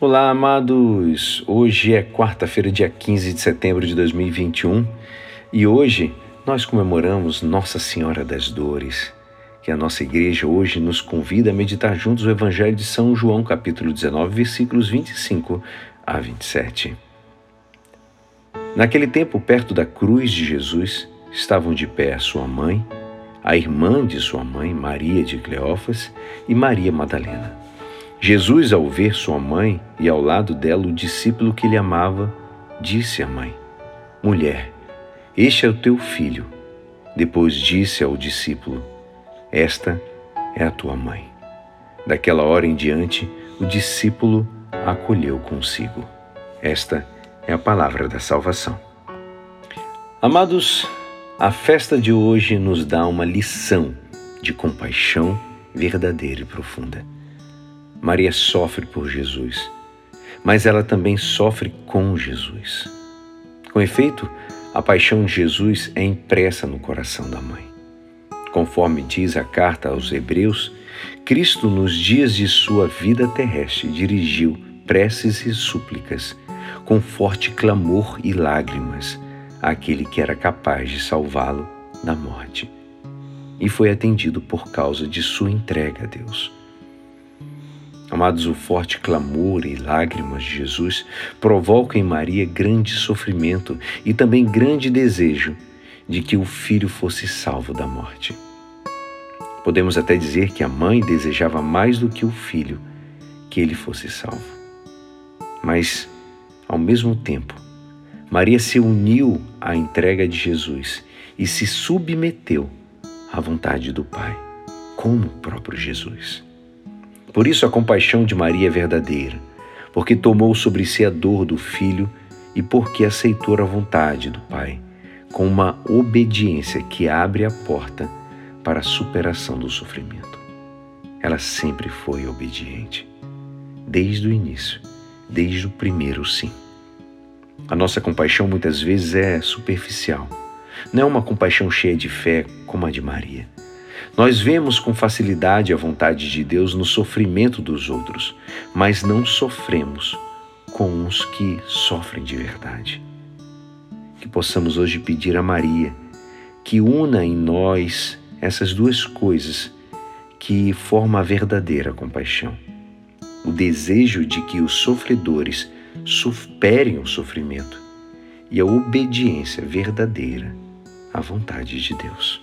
Olá, amados! Hoje é quarta-feira, dia 15 de setembro de 2021 e hoje nós comemoramos Nossa Senhora das Dores, que a nossa igreja hoje nos convida a meditar juntos o Evangelho de São João, capítulo 19, versículos 25 a 27. Naquele tempo, perto da cruz de Jesus, estavam de pé a sua mãe, a irmã de sua mãe, Maria de Cleófas, e Maria Madalena. Jesus, ao ver sua mãe e ao lado dela o discípulo que lhe amava, disse à mãe: Mulher, este é o teu filho. Depois disse ao discípulo: Esta é a tua mãe. Daquela hora em diante, o discípulo a acolheu consigo. Esta é a palavra da salvação. Amados, a festa de hoje nos dá uma lição de compaixão verdadeira e profunda. Maria sofre por Jesus, mas ela também sofre com Jesus. Com efeito, a paixão de Jesus é impressa no coração da mãe. Conforme diz a carta aos Hebreus, Cristo, nos dias de sua vida terrestre, dirigiu preces e súplicas, com forte clamor e lágrimas, àquele que era capaz de salvá-lo da morte. E foi atendido por causa de sua entrega a Deus. Amados, o forte clamor e lágrimas de Jesus provocam em Maria grande sofrimento e também grande desejo de que o filho fosse salvo da morte. Podemos até dizer que a mãe desejava mais do que o filho que ele fosse salvo. Mas, ao mesmo tempo, Maria se uniu à entrega de Jesus e se submeteu à vontade do Pai, como o próprio Jesus. Por isso a compaixão de Maria é verdadeira, porque tomou sobre si a dor do filho e porque aceitou a vontade do Pai, com uma obediência que abre a porta para a superação do sofrimento. Ela sempre foi obediente, desde o início, desde o primeiro sim. A nossa compaixão muitas vezes é superficial. Não é uma compaixão cheia de fé como a de Maria. Nós vemos com facilidade a vontade de Deus no sofrimento dos outros, mas não sofremos com os que sofrem de verdade. Que possamos hoje pedir a Maria que una em nós essas duas coisas que formam a verdadeira compaixão. O desejo de que os sofredores superem o sofrimento e a obediência verdadeira à vontade de Deus.